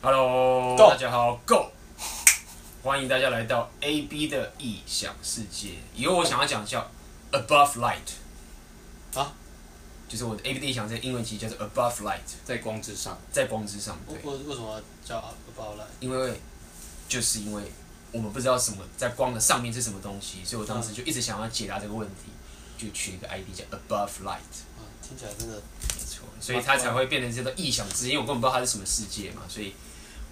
Hello，大家好，Go！欢迎大家来到 AB 的异想世界。以后我想要讲叫 Above Light 啊，就是我的 AB 的异想世界英文其实叫做 Above Light，在光之上，在光之上。对，为为什么叫 Above Light？因为就是因为我们不知道什么在光的上面是什么东西，所以我当时就一直想要解答这个问题，就取一个 ID 叫 Above Light。啊，听起来真的没错，所以它才会变成这个异想世界，因为我根本不知道它是什么世界嘛，所以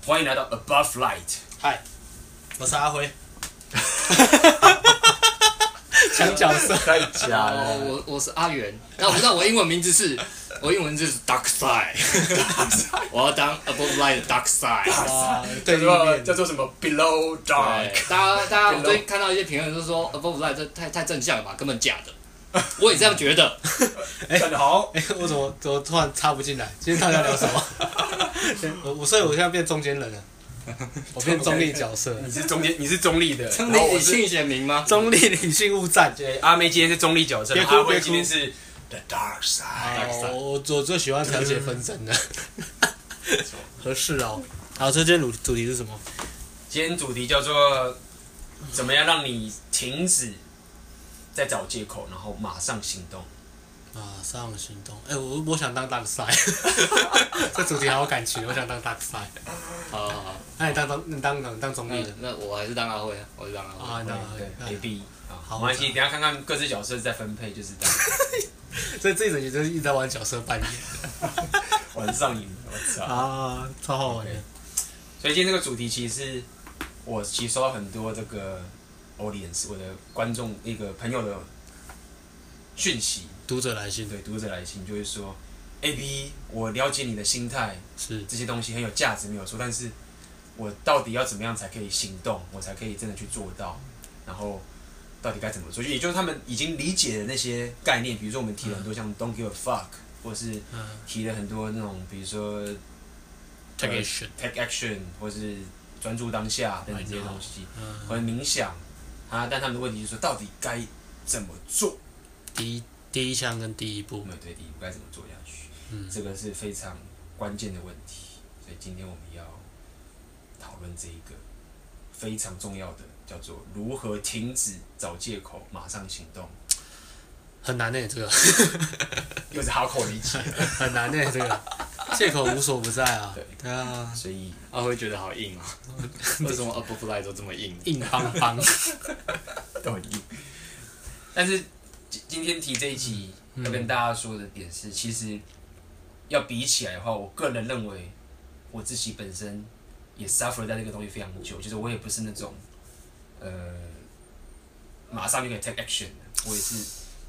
欢迎来到 Above Light。嗨，我是阿辉。抢角色太假了。哦，我我是阿元，那我不知道我英文名字是，我英文名字是 Dark Side，我要当 Above Light Dark Side。哇，叫做叫做什么 Below Dark。大家大家我最近看到一些评论，就是说 Above Light 这太太正向了吧，根本假的。我也这样觉得。哎，很好。哎，我怎么怎么突然插不进来？今天大家聊什么？我我所以我现在变中间人了。我变中立角色，你是中间，你是中立的，中立理性选民吗？中立理性误战。对，阿妹今天是中立角色，阿辉今天是 The Dark Side。我我最喜欢调解纷争的，合适哦。好，这今天主主题是什么？今天主题叫做怎么样让你停止在找借口，然后马上行动。马上行动！哎、欸，我我想当 Dark Side，这主题好有感情，我想当 Dark Side。好好好，那你当当你当当当中立的，那我还是当阿辉啊，我是当阿辉。啊，当阿辉对，A B 好，没关系，等下看看各自角色再分配，就是这样。所以这一整集就是一直在玩角色扮演，玩上瘾，我操！啊，超好玩的。所以今天这个主题其实是我其实收到很多这个 audience，我的观众一个朋友的讯息。读者来信，对，读者来信就会说，A B，我了解你的心态，是这些东西很有价值，没有错。但是，我到底要怎么样才可以行动，我才可以真的去做到？然后，到底该怎么做？就也就是他们已经理解的那些概念，比如说我们提了很多像 Don't give a fuck，或是提了很多那种，比如说 take action，take action，或是专注当下等等这些东西，或者冥想啊。但他们的问题就是说，到底该怎么做？第一。第一项跟第一步，对对，第一步该怎么做下去？嗯，这个是非常关键的问题。所以今天我们要讨论这一个非常重要的，叫做如何停止找借口，马上行动。很难呢，这个 又是好口理解，很难呢，这个借口无所不在啊。对对啊，所以阿辉觉得好硬啊，为什么 Above Light 都这么硬？硬邦邦，都很硬。但是。今天提这一集要跟大家说的点是，其实要比起来的话，我个人认为我自己本身也 suffer 在这个东西非常久，就是我也不是那种呃马上就可以 take action 的，我也是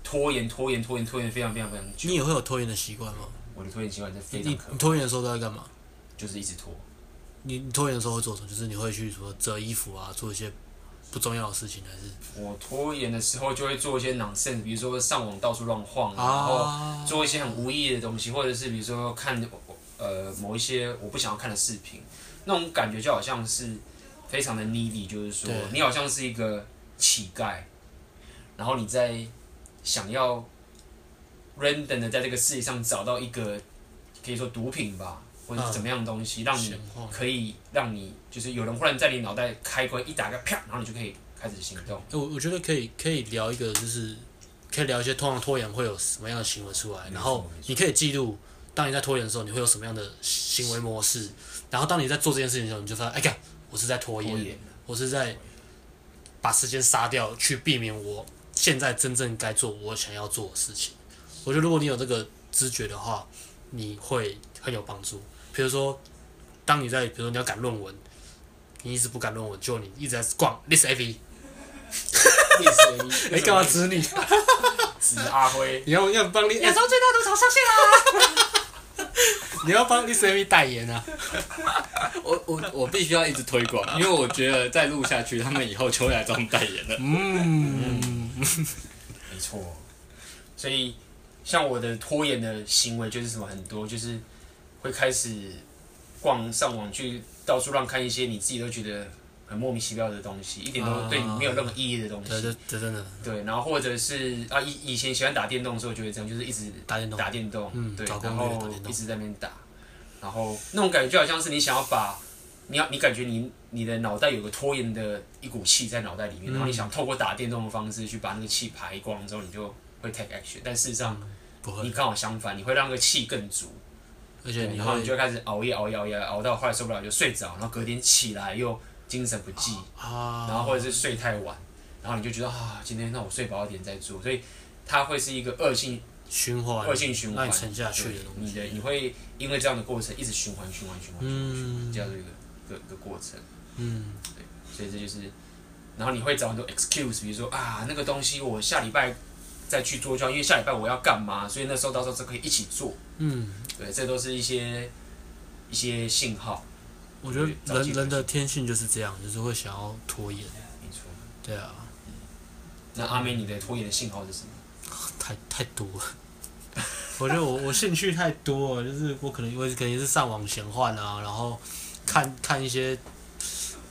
拖延、拖延、拖延、拖延非常非常非常久。你也会有拖延的习惯吗？我的拖延习惯是非常可怕。你拖延的时候都在干嘛？就是一直拖。你你拖延的时候会做什么？就是你会去说折衣服啊，做一些。不重要的事情还是我拖延的时候就会做一些 nonsense，比如说上网到处乱晃，然后做一些很无意义的东西，或者是比如说看呃某一些我不想要看的视频，那种感觉就好像是非常的 needy，就是说你好像是一个乞丐，然后你在想要 random 的在这个世界上找到一个可以说毒品吧。或者是怎么样的东西，让你可以让你就是有人忽然在你脑袋开关一打开，啪，然后你就可以开始行动。我我觉得可以可以聊一个，就是可以聊一些通常拖延会有什么样的行为出来，然后你可以记录，当你在拖延的时候，你会有什么样的行为模式，然后当你在做这件事情的时候，你就发现，哎呀，我是在拖延，我是在把时间杀掉，去避免我现在真正该做我想要做的事情。我觉得如果你有这个知觉的话，你会很有帮助。比如说，当你在，比如说你要赶论文，你一直不赶论文，就你一直在逛 ListAV，ListAV，你 干嘛指你？指阿辉，你要要帮你亚洲最大赌场上线啦！你要帮 ListAV 代言啊！我我我必须要一直推广，因为我觉得再录下去，他们以后就会来找我们代言了。嗯，嗯 没错。所以，像我的拖延的行为就是什么很多，就是。会开始逛上网去到处乱看一些你自己都觉得很莫名其妙的东西，一点都对你没有任何意义的东西。对对对，真的。对，然后或者是啊，以以前喜欢打电动的时候就会这样，就是一直打电动，打电动，嗯，对，然后一直在那边打，然后那种感觉就好像是你想要把你要你感觉你你的脑袋有个拖延的一股气在脑袋里面，然后你想透过打电动的方式去把那个气排光之后，你就会 take action。但事实上，不会，你刚好相反，你会让那个气更足，而且你然后你就开始熬夜熬夜熬夜熬到后来受不了就睡着，然后隔天起来又精神不济，啊，然后或者是睡太晚，然后你就觉得啊，今天那我睡饱一点再做，所以它会是一个恶性循环，恶性循环，让你沉下去的东西。你的你会因为这样的过程一直循环循环循环循环循环，这样的一个一个一个过程。嗯，对，所以这就是，然后你会找很多 excuse，比如说啊，那个东西我下礼拜再去做就好，因为下礼拜我要干嘛，所以那时候到时候就可以一起做。嗯，对，这都是一些一些信号。我觉得人人的天性就是这样，就是会想要拖延。没错。对啊。那阿美，你的拖延的信号是什么？太太多了。我觉得我我兴趣太多了，就是我可能因为可能是上网闲换啊，然后看看一些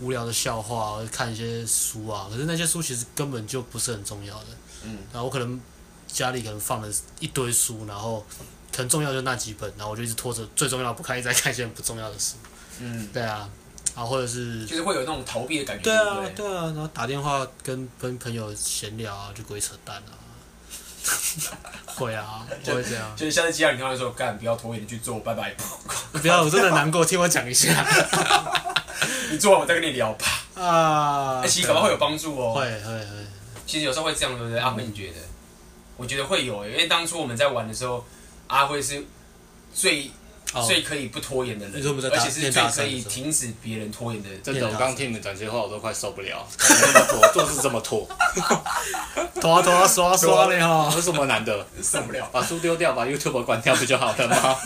无聊的笑话，或者看一些书啊。可是那些书其实根本就不是很重要的。嗯。然后我可能家里可能放了一堆书，然后可能重要就那几本，然后我就一直拖着最重要不看，一直在看一些不重要的书。嗯。对啊。啊，或者是就是会有那种逃避的感觉。对啊，对啊，然后打电话跟跟朋友闲聊啊，就鬼扯淡啊。会啊，就会这样。就是下次接到你，跟他说：“干，不要拖延，去做，拜拜。”不要，我真的难过，听我讲一下。你做完，我再跟你聊吧。啊。其实可能会有帮助哦。会会会。其实有时候会这样，对不对？阿辉，你觉得？我觉得会有，因为当初我们在玩的时候，阿辉是最。最可以不拖延的人，而且是最可以停止别人拖延的人。真的，我刚听你们讲这些话，我都快受不了。这么拖，做事这么拖，拖拖刷刷的哈。有 什么难的？受不了。把书丢掉，把 YouTube 关掉不就好了吗？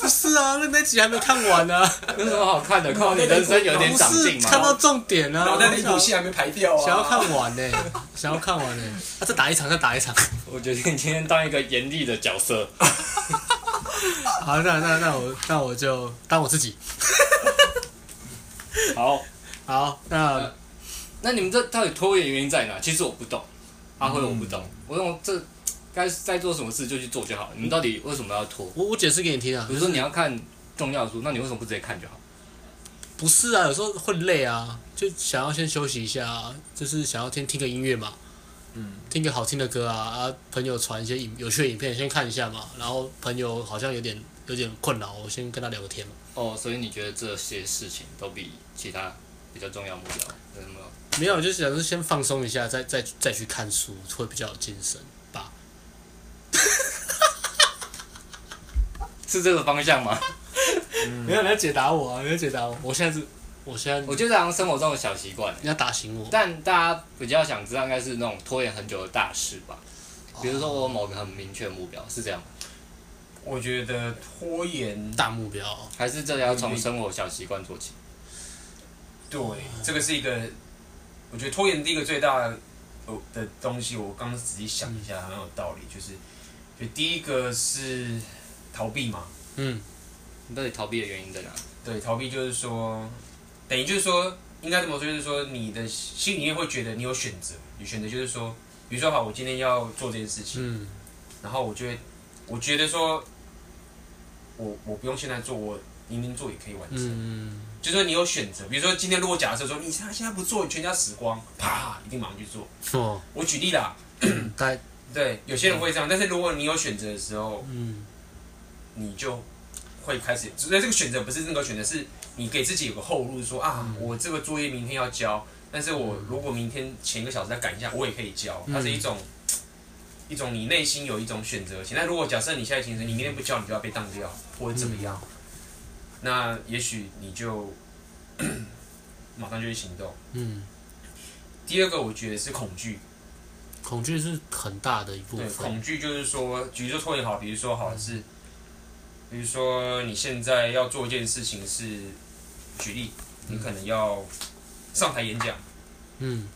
不是啊，那那集还没看完呢。有什么好看的？看到你人生有点长进吗？看到重点啊！脑袋里补戏还没排掉啊！想要看完呢，想要看完呢。啊，再打一场，再打一场。我决定今天当一个严厉的角色。好，那那那我那我就当我自己。好，好，那、呃、那你们这到底拖延原因在哪？其实我不懂，阿辉我不懂，嗯、我用这该在做什么事就去做就好。你们到底为什么要拖？我我解释给你听啊。比如说你要看重要的书，那你为什么不直接看就好？不是啊，有时候会累啊，就想要先休息一下，啊，就是想要先听个音乐嘛。嗯，听个好听的歌啊啊！朋友传一些影有趣的影片，先看一下嘛。然后朋友好像有点有点困扰，我先跟他聊个天嘛。哦，所以你觉得这些事情都比其他比较重要目标？有什么？没有，就是想是先放松一下，再再再去看书，会比较有精神吧。是这个方向吗？嗯、没有你要解答我啊！没有解答我，我现在是。我现在我觉得好像生活中的小习惯，你要打醒我。但大家比较想知道，应该是那种拖延很久的大事吧？比如说我某个很明确的目标，是这样吗？我觉得拖延大目标，还是这要从生活小习惯做起。对，这个是一个，我觉得拖延第一个最大的的东西，我刚刚仔细想一下，很有道理，就是，就第一个是逃避嘛。嗯，你到底逃避的原因在哪？对，逃避就是说。等于就是说，应该这么说，就是说，你的心里面会觉得你有选择，你选择就是说，比如说，好，我今天要做这件事情，嗯，然后我就会，我觉得说，我我不用现在做，我明天做也可以完成，嗯，就是说你有选择，比如说今天如果假设说你现在现在不做，你全家死光，啪，一定马上去做。哦，我举例啦，对，对，有些人会这样，但是如果你有选择的时候，嗯，你就会开始，所以这个选择不是那个选择是。你给自己有个后路，说啊，我这个作业明天要交，但是我如果明天前一个小时再赶一下，我也可以交。它是一种一种你内心有一种选择性。那如果假设你现在形成，你明天不交，你就要被当掉，或者怎么样，那也许你就 马上就去行动。嗯。第二个我觉得是恐惧，恐惧是很大的一部分。对，恐惧就是说，比如说拖延好，比如说好像是，比如说你现在要做一件事情是。举例，你可能要上台演讲，嗯，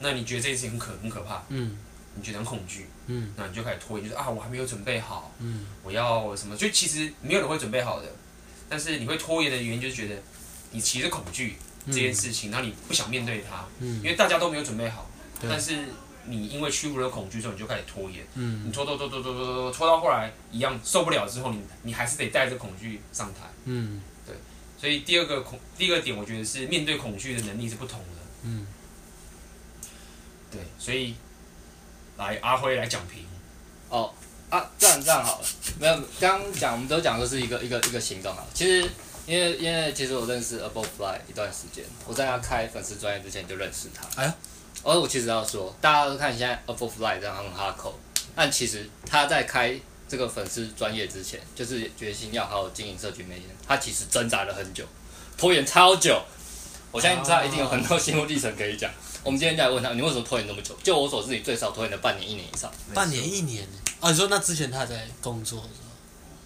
那你觉得这件事情很可很可怕，嗯，你觉得很恐惧，嗯，那你就开始拖延，就是啊，我还没有准备好，嗯，我要什么？就其实没有人会准备好的，但是你会拖延的原因就是觉得你其实恐惧这件事情，然后你不想面对它，嗯，因为大家都没有准备好，但是你因为屈服了恐惧之后，你就开始拖延，嗯，你拖拖拖拖拖拖拖拖到后来一样受不了之后，你你还是得带着恐惧上台，嗯。所以第二个恐，第二个点，我觉得是面对恐惧的能力是不同的。嗯，对，所以来阿辉来讲评。哦啊，这样这样好了，没有，刚刚讲我们都讲的是一个一个一个行动啊。其实因为因为其实我认识 Above Fly 一段时间，我在他开粉丝专业之前就认识他。哎呀，而我其实要说，大家都看现在 Above Fly 这样很哈口，但其实他在开这个粉丝专业之前，就是决心要好好经营社群媒体，他其实挣扎了很久，拖延超久。我相信他一定有很多心路历程可以讲。我们今天就来问他，你为什么拖延那么久？就我所知，你最少拖延了半年、一年以上。半年、一年？啊，你说那之前他在工作是吧？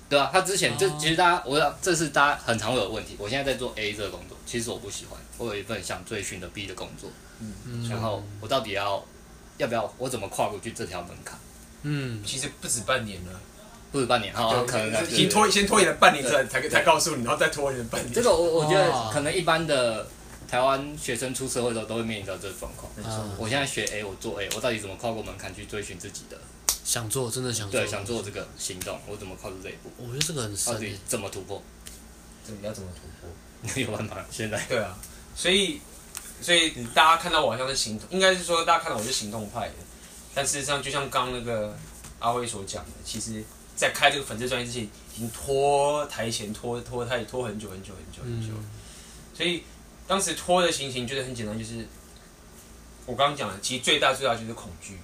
对啊，他之前就其实大家，我要这是大家很常会有问题。我现在在做 A 这个工作，其实我不喜欢。我有一份想追寻的 B 的工作，嗯，然后我到底要要不要？我怎么跨过去这条门槛？嗯，其实不止半年了，不止半年，哈，可能已经拖先拖延了半年，才才才告诉你，然后再拖延半年。这个我我觉得可能一般的。台湾学生出社会的时候都会面临到这个状况。没错，我现在学 A，我做 A，我到底怎么跨过门槛去追寻自己的想做，真的想做，对，想做这个行动，我怎么跨出这一步？我觉得这个很深。到底怎么突破？这个 要怎么突破？你有办法？现在？对啊，所以所以大家看到我好像是行动，应该是说大家看到我是行动派的，但事实上就像刚那个阿辉所讲的，其实在开这个粉丝专业之前，已经拖台前拖拖太拖很久很久很久很久，嗯、所以。当时拖的心情就是很简单，就是我刚刚讲的，其实最大最大就是恐惧。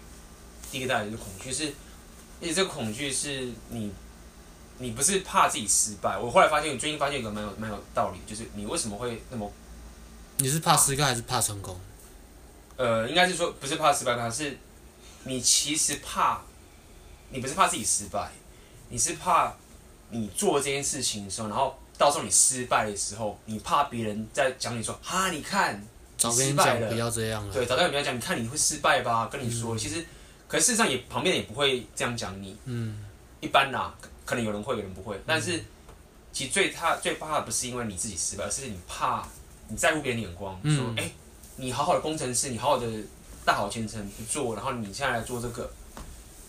第一个大的就是恐惧，是而且这个恐惧是你，你不是怕自己失败。我后来发现，我最近发现一个蛮有蛮有道理，就是你为什么会那么？你是怕失败还是怕成功？呃，应该是说不是怕失败，而是你其实怕，你不是怕自己失败，你是怕你做这件事情的时候，然后。到时候你失败的时候，你怕别人在讲你说哈，你看早失败了，不要这样了。对，早跟你讲，你看你会失败吧？跟你说，嗯、其实，可是事实上也旁边也不会这样讲你。嗯，一般啦，可能有人会，有人不会。但是，嗯、其实最怕最怕的不是因为你自己失败，而是你怕你在乎别人的眼光。嗯、说，哎、欸，你好好的工程师，你好好的大好前程不做，然后你现在来做这个，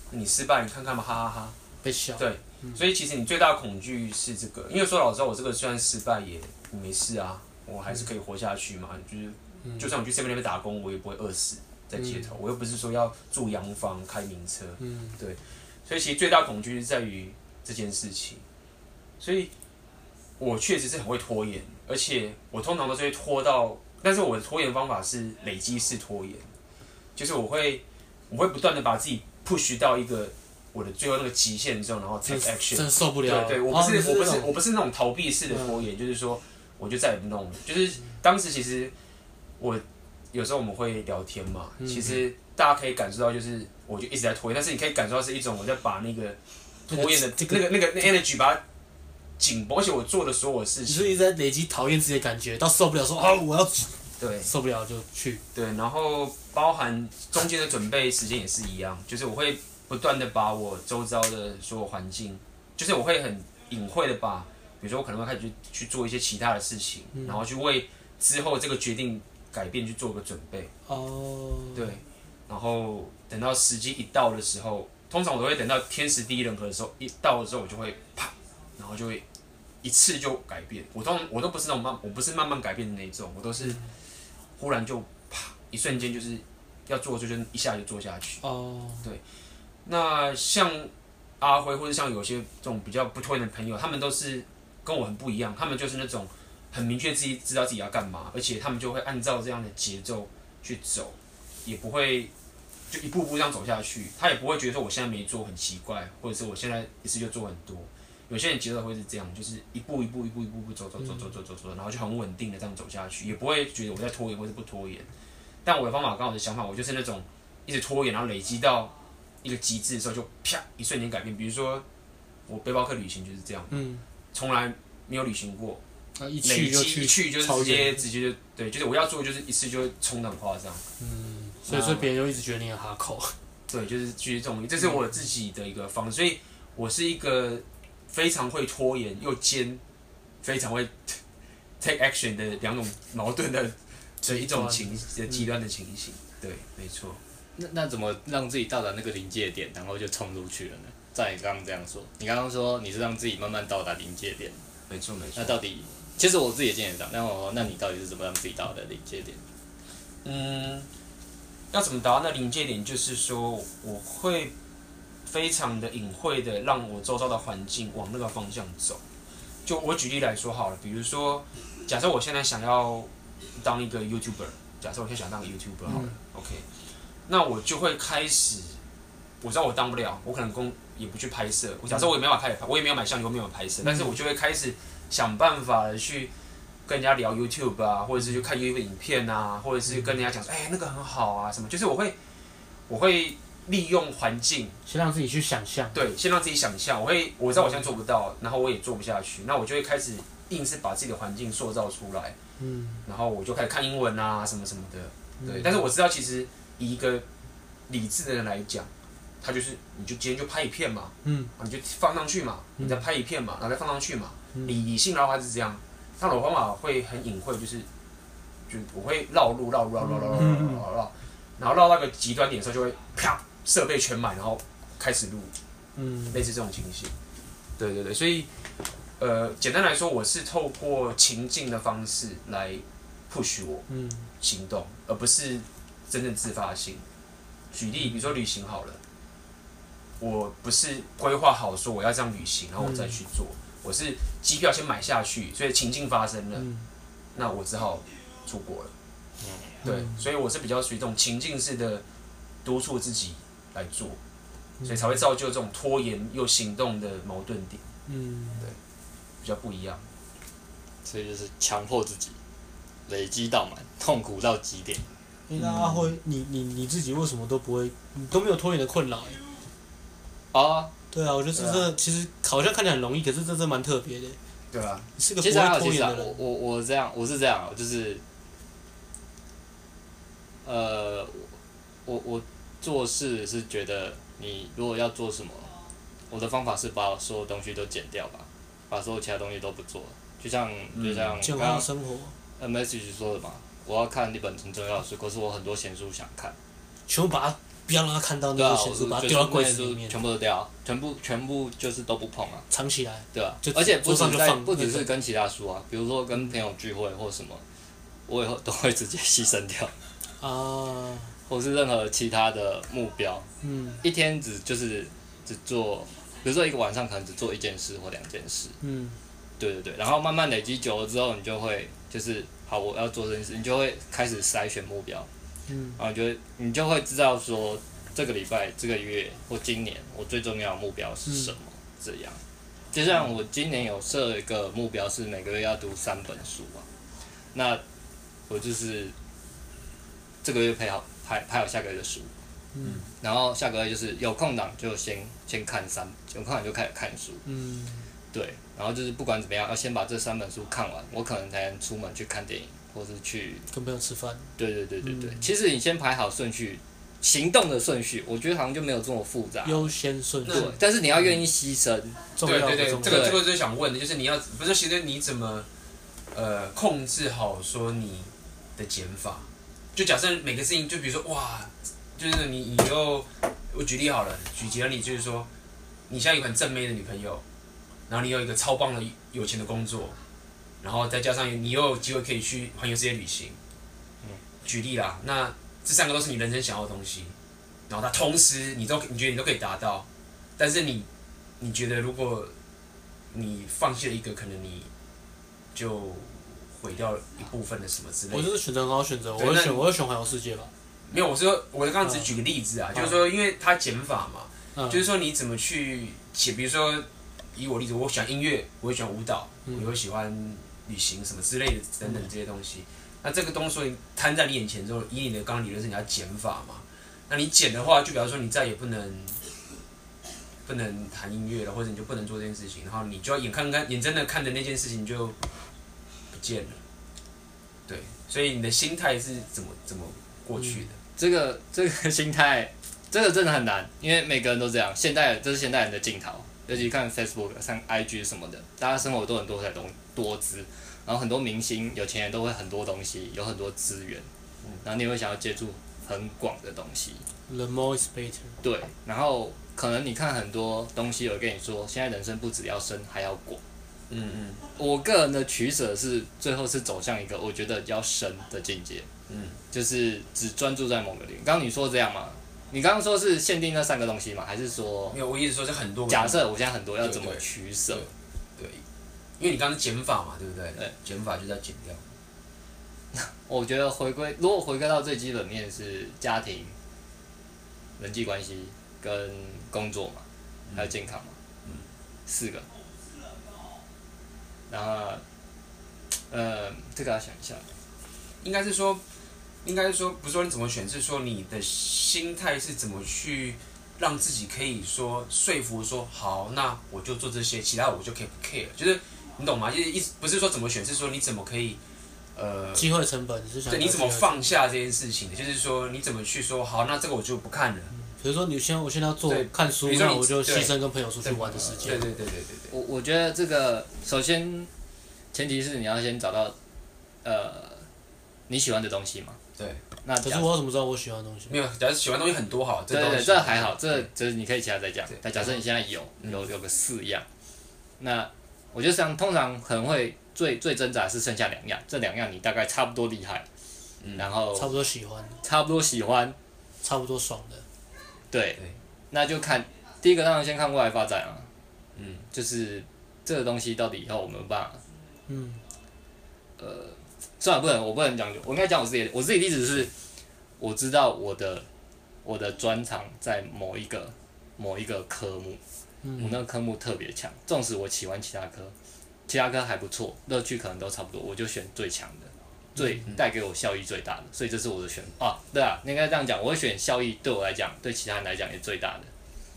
你失败，你看看吧，哈哈哈。被笑。对。所以其实你最大的恐惧是这个，因为说老实话，我这个虽然失败也没事啊，我还是可以活下去嘛。就是，就算我去 seven 那边打工，我也不会饿死在街头。我又不是说要住洋房、开名车。嗯对。所以其实最大恐惧是在于这件事情。所以，我确实是很会拖延，而且我通常都是会拖到，但是我的拖延方法是累积式拖延，就是我会，我会不断的把自己 push 到一个。我的最后那个极限之后，然后 take action，真受不了。对对，我不是，我不是，我不是那种逃避式的拖延，就是说，我就再也不弄了。就是当时其实我有时候我们会聊天嘛，其实大家可以感受到，就是我就一直在拖延，但是你可以感受到是一种我在把那个拖延的那个那个那 energy 把它紧绷，而且我做的所有事情，所以一直在累积讨厌自己的感觉，到受不了说啊，我要对受不了就去对，然后包含中间的准备时间也是一样，就是我会。不断的把我周遭的所有环境，就是我会很隐晦的把，比如说我可能会开始去去做一些其他的事情，嗯、然后去为之后这个决定改变去做个准备。哦，对，然后等到时机一到的时候，通常我都会等到天时地利人和的时候一到的时候，我就会啪，然后就会一次就改变。我通我都不是那种慢，我不是慢慢改变的那种，我都是忽然就啪，一瞬间就是要做就就一下就做下去。哦，对。那像阿辉，或者像有些这种比较不拖延的朋友，他们都是跟我很不一样。他们就是那种很明确自己知道自己要干嘛，而且他们就会按照这样的节奏去走，也不会就一步步这样走下去。他也不会觉得说我现在没做很奇怪，或者是我现在一次就做很多。有些人节奏会是这样，就是一步一步一步一步步走走走走走走走，然后就很稳定的这样走下去，也不会觉得我在拖延或者不拖延。但我的方法跟我的想法，我就是那种一直拖延，然后累积到。一个极致的时候，就啪一瞬间改变。比如说，我背包客旅行就是这样，嗯，从来没有旅行过，一去就去，一去就是直接直接就对，就是我要做就是一次就会冲的很夸张，嗯，所以说别人就一直觉得你很哈口，对，就是就是这种，这是我自己的一个方式，所以我是一个非常会拖延又兼非常会 take action 的两种矛盾的这一种情的极端的情形，对，没错。那那怎么让自己到达那个临界点，然后就冲出去了呢？照你刚刚这样说，你刚刚说你是让自己慢慢到达临界点，没错没错。那到底其实我自己也经验到，那我那你到底是怎么让自己到达临界点？嗯，要怎么达到那临界点？就是说，我会非常的隐晦的让我周遭的环境往那个方向走。就我举例来说好了，比如说，假设我现在想要当一个 YouTuber，假设我现在想当个 YouTuber 好了、嗯、OK，那我就会开始，我知道我当不了，我可能工也不去拍摄。我假设我也没办法开始拍，我也没有买相机，我没有拍摄，但是我就会开始想办法的去跟人家聊 YouTube 啊，或者是去看 YouTube 影片啊，或者是跟人家讲说，哎、欸，那个很好啊，什么，就是我会，我会。利用环境，先让自己去想象。对，先让自己想象。我会，我知道我现在做不到，然后我也做不下去，那我就会开始硬是把自己的环境塑造出来。嗯。然后我就开始看英文啊，什么什么的。对。嗯、但是我知道，其实以一个理智的人来讲，他就是，你就今天就拍一片嘛。嗯。你就放上去嘛，你再拍一片嘛，然后再放上去嘛。嗯、理理性的话是这样，那我方法会很隐晦，就是，就我会绕路绕路绕路绕路绕绕绕，然后绕到个极端点的时候就会啪。设备全满，然后开始录，嗯，类似这种情形，对对对，所以，呃，简单来说，我是透过情境的方式来 push 我，嗯，行动，嗯、而不是真正自发性。举例，比如说旅行好了，我不是规划好说我要这样旅行，然后我再去做，嗯、我是机票先买下去，所以情境发生了，嗯、那我只好出国了，嗯，对，所以我是比较属于这种情境式的督促自己。来做，所以才会造就这种拖延又行动的矛盾点。嗯，对，比较不一样。所以就是强迫自己累积到满，痛苦到极点。那阿辉，你你你自己为什么都不会，你都没有拖延的困扰？啊，对啊，我觉得这这、啊、其实好像看起来很容易，可是这这蛮特别的。对啊，你是个不会拖延的人。我我我这样，我是这样，就是，呃，我我。做事是觉得你如果要做什么，我的方法是把所有东西都剪掉吧，把所有其他东西都不做，就像就像刚刚生活呃 message 说的嘛，我要看一本很重要的书，可是我很多闲书想看，全部把它不要让他看到那些闲书，把它丢到柜子里面，全部都掉，全部全部就是都不碰啊，藏起来，对啊，而且不只在不只是跟其他书啊，比如说跟朋友聚会或什么，我以后都会直接牺牲掉。啊。或是任何其他的目标，嗯，一天只就是只做，比如说一个晚上可能只做一件事或两件事，嗯，对对对，然后慢慢累积久了之后，你就会就是好，我要做这件事，你就会开始筛选目标，嗯，然后就你就会知道说这个礼拜、这个月或今年我最重要的目标是什么，嗯、这样，就像我今年有设一个目标是每个月要读三本书嘛，那我就是这个月配好。拍拍好下个月的书，嗯，然后下个月就是有空档就先先看三，有空档就开始看书，嗯，对，然后就是不管怎么样，要先把这三本书看完，我可能才能出门去看电影，或是去跟朋友吃饭。对对对对对，嗯、其实你先排好顺序，行动的顺序，我觉得好像就没有这么复杂。优先顺序，对，但是你要愿意牺牲。嗯、对对对，这个这个就想问的，就是你要不是其实你怎么呃控制好说你的减法？就假设每个事情，就比如说哇，就是你你又我举例好了，举几个例，就是说你现在有很正妹的女朋友，然后你有一个超棒的有钱的工作，然后再加上你又有机会可以去环游世界旅行，嗯，举例啦，那这三个都是你人生想要的东西，然后它同时你都你觉得你都可以达到，但是你你觉得如果你放弃了一个，可能你就。毁掉一部分的什么之类的。我就是选择很好选择，我会选，我会选环游世界吧。没有，我说我刚刚只举个例子啊，就是说，因为它减法嘛，就是说你怎么去写，比如说以我例子，我喜欢音乐，我会喜欢舞蹈，我会喜欢旅行什么之类的等等这些东西。那这个东西摊在你眼前之后，以你的刚刚理论是你要减法嘛？那你减的话，就比方说你再也不能不能弹音乐了，或者你就不能做这件事情，然后你就要眼看看眼睁的看着那件事情就不。见了，对，所以你的心态是怎么怎么过去的？嗯、这个这个心态，这个真的很难，因为每个人都这样。现代这是现代人的镜头，尤其看 Facebook、像 IG 什么的，大家生活都很多彩多多姿，然后很多明星、有钱人都会很多东西，有很多资源，嗯、然后你会想要接触很广的东西。The more is better。对，然后可能你看很多东西，有跟你说，现在人生不只要深，还要广。嗯嗯，我个人的取舍是最后是走向一个我觉得比较深的境界。嗯，就是只专注在某个领域。刚刚你说这样吗？你刚刚说是限定那三个东西吗？还是说？没有，我意思说是很多。假设我现在很多要怎么取舍？对，因为你刚刚减法嘛，对不对？对，减法就是要减掉。我觉得回归，如果回归到最基本面是家庭、人际关系跟工作嘛，还有健康嘛，嗯，四个。然后，呃，这个要想一下，应该是说，应该是说，不是说你怎么选，是说你的心态是怎么去让自己可以说说服说好，那我就做这些，其他我就可以不 care，就是你懂吗？就是意思不是说怎么选，是说你怎么可以。呃，机会成本是想对，你怎么放下这件事情？就是说，你怎么去说好？那这个我就不看了。嗯、比如说，你先，我现在要做看书，那我就牺牲跟朋友出去玩的时间。对对对对对，对我我觉得这个首先前提是你要先找到呃你喜欢的东西嘛。对。那可是我怎么知道我喜欢的东西？没有，假如喜欢的东西很多好，对对，对，这还好，这这你可以其他再讲。但假设你现在有有有个四样，那我就想通常可能会。最最挣扎是剩下两样，这两样你大概差不多厉害，嗯、然后差不多喜欢，差不多喜欢，差不多爽的，对，对那就看第一个当然先看未来发展啊，嗯，就是这个东西到底以后我们有办法，嗯，呃，算了，不能，我不能讲，我应该讲我自己，我自己的例子是，我知道我的我的专长在某一个某一个科目，嗯、我那个科目特别强，纵使我喜欢其他科。其他科还不错，乐趣可能都差不多，我就选最强的，最带给我效益最大的，所以这是我的选啊。对啊，应该这样讲，我会选效益对我来讲，对其他人来讲也最大的。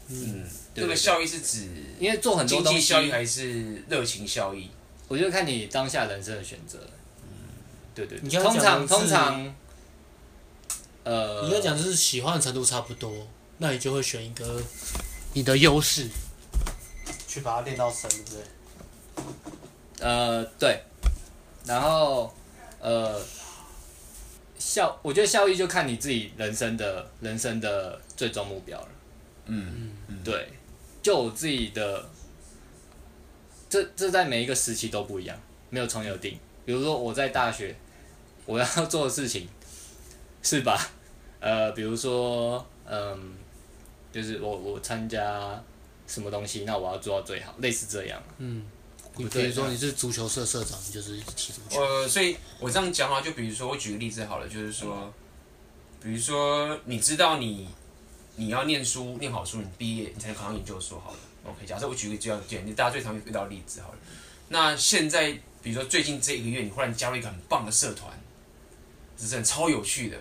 嗯，这个效益是指因为做很多东西，经济效益还是热情效益？我就看你当下人生的选择。嗯，对对，你。通常通常，呃，你要讲就是喜欢的程度差不多，那你就会选一个你的优势，去把它练到深，对不对？呃，对，然后呃，效，我觉得效益就看你自己人生的人生的最终目标了。嗯嗯，对，就我自己的，这这在每一个时期都不一样，没有从有定。比如说我在大学，我要做的事情是把 呃，比如说嗯、呃，就是我我参加什么东西，那我要做到最好，类似这样。嗯。你比如说你是足球社社长，你就是踢足球。呃，所以我这样讲话，就比如说我举个例子好了，就是说，比如说你知道你你要念书念好书，你毕业你才能考上研究所好了。OK，假设我举个这样简，你大家最常遇到的例子好了。那现在比如说最近这一个月，你忽然加入一个很棒的社团，只是真的超有趣的，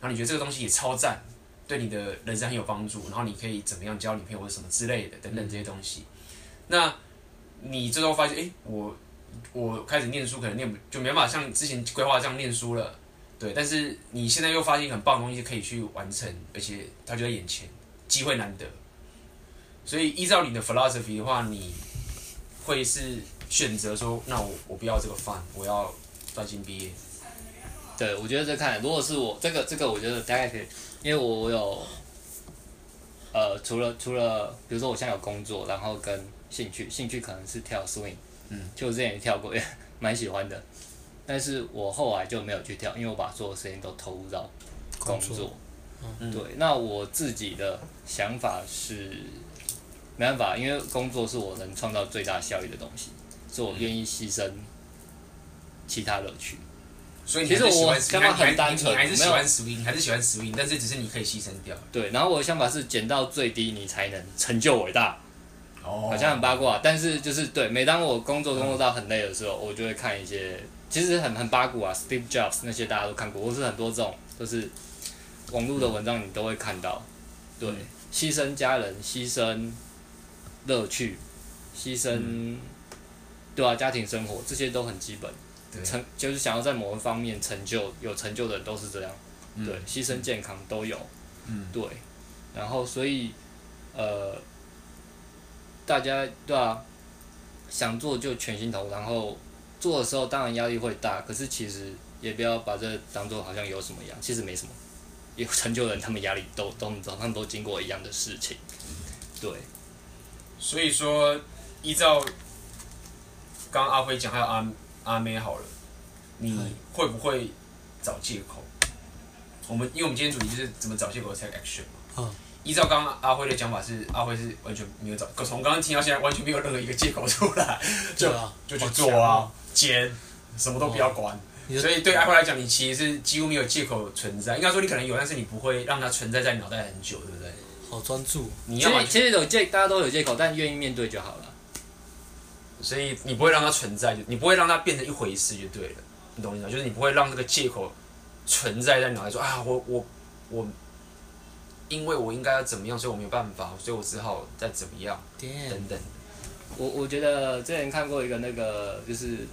然后你觉得这个东西也超赞，对你的人生很有帮助，然后你可以怎么样交女朋友或什么之类的等等这些东西，那。你最后发现，哎、我我开始念书，可能念不就没办法像之前规划这样念书了，对。但是你现在又发现很棒的东西可以去完成，而且它就在眼前，机会难得。所以依照你的 philosophy 的话，你会是选择说，那我我不要这个饭我要专心毕业。对，我觉得这看，如果是我这个这个，我觉得大概可以，因为我我有，呃，除了除了，比如说我现在有工作，然后跟。兴趣兴趣可能是跳 swing，嗯，就我之前也跳过，也 蛮喜欢的。但是我后来就没有去跳，因为我把所有时间都投入到工作。工作嗯，对。那我自己的想法是，没办法，因为工作是我能创造最大效益的东西，所以我愿意牺牲其他乐趣。所以你其实我想法很单纯，你还是喜欢 swing，还是喜欢 swing，但是只是你可以牺牲掉。对，然后我的想法是减到最低，你才能成就伟大。哦好像很八卦，但是就是对，每当我工作工作到很累的时候，我就会看一些，其实很很八卦啊，Steve Jobs 那些大家都看过，或是很多这种都是网络的文章，你都会看到。对，牺牲家人，牺牲乐趣，牺牲，对啊，家庭生活这些都很基本。成就是想要在某一方面成就，有成就的人都是这样。对，牺牲健康都有。嗯，对，然后所以呃。大家对啊，想做就全心投入，然后做的时候当然压力会大，可是其实也不要把这当做好像有什么一样，其实没什么。有成就的人，他们压力都都知道，他们都经过一样的事情。对，所以说依照刚阿辉讲还有阿阿妹好了，你会不会找借口？我们因为我们今天主题就是怎么找借口 take action 嘛。嗯。依照刚刚阿辉的讲法是，阿辉是完全没有找，可从刚刚听到现在完全没有任何一个借口出来，就就去做啊，兼什么都不要管。所以对阿辉来讲，你其实是几乎没有借口存在。应该说你可能有，但是你不会让它存在在你脑袋很久，对不对？好专注。你要其实有借，大家都有借口，但愿意面对就好了。所以你不会让它存在，就你不会让它变成一回事，就对了。你懂我意思吗？就是你不会让这个借口存在在脑袋说啊，我我我，因为我应该要怎么样，所以我没有办法，所以我只好再怎么样.等等。我我觉得之前看过一个那个就是。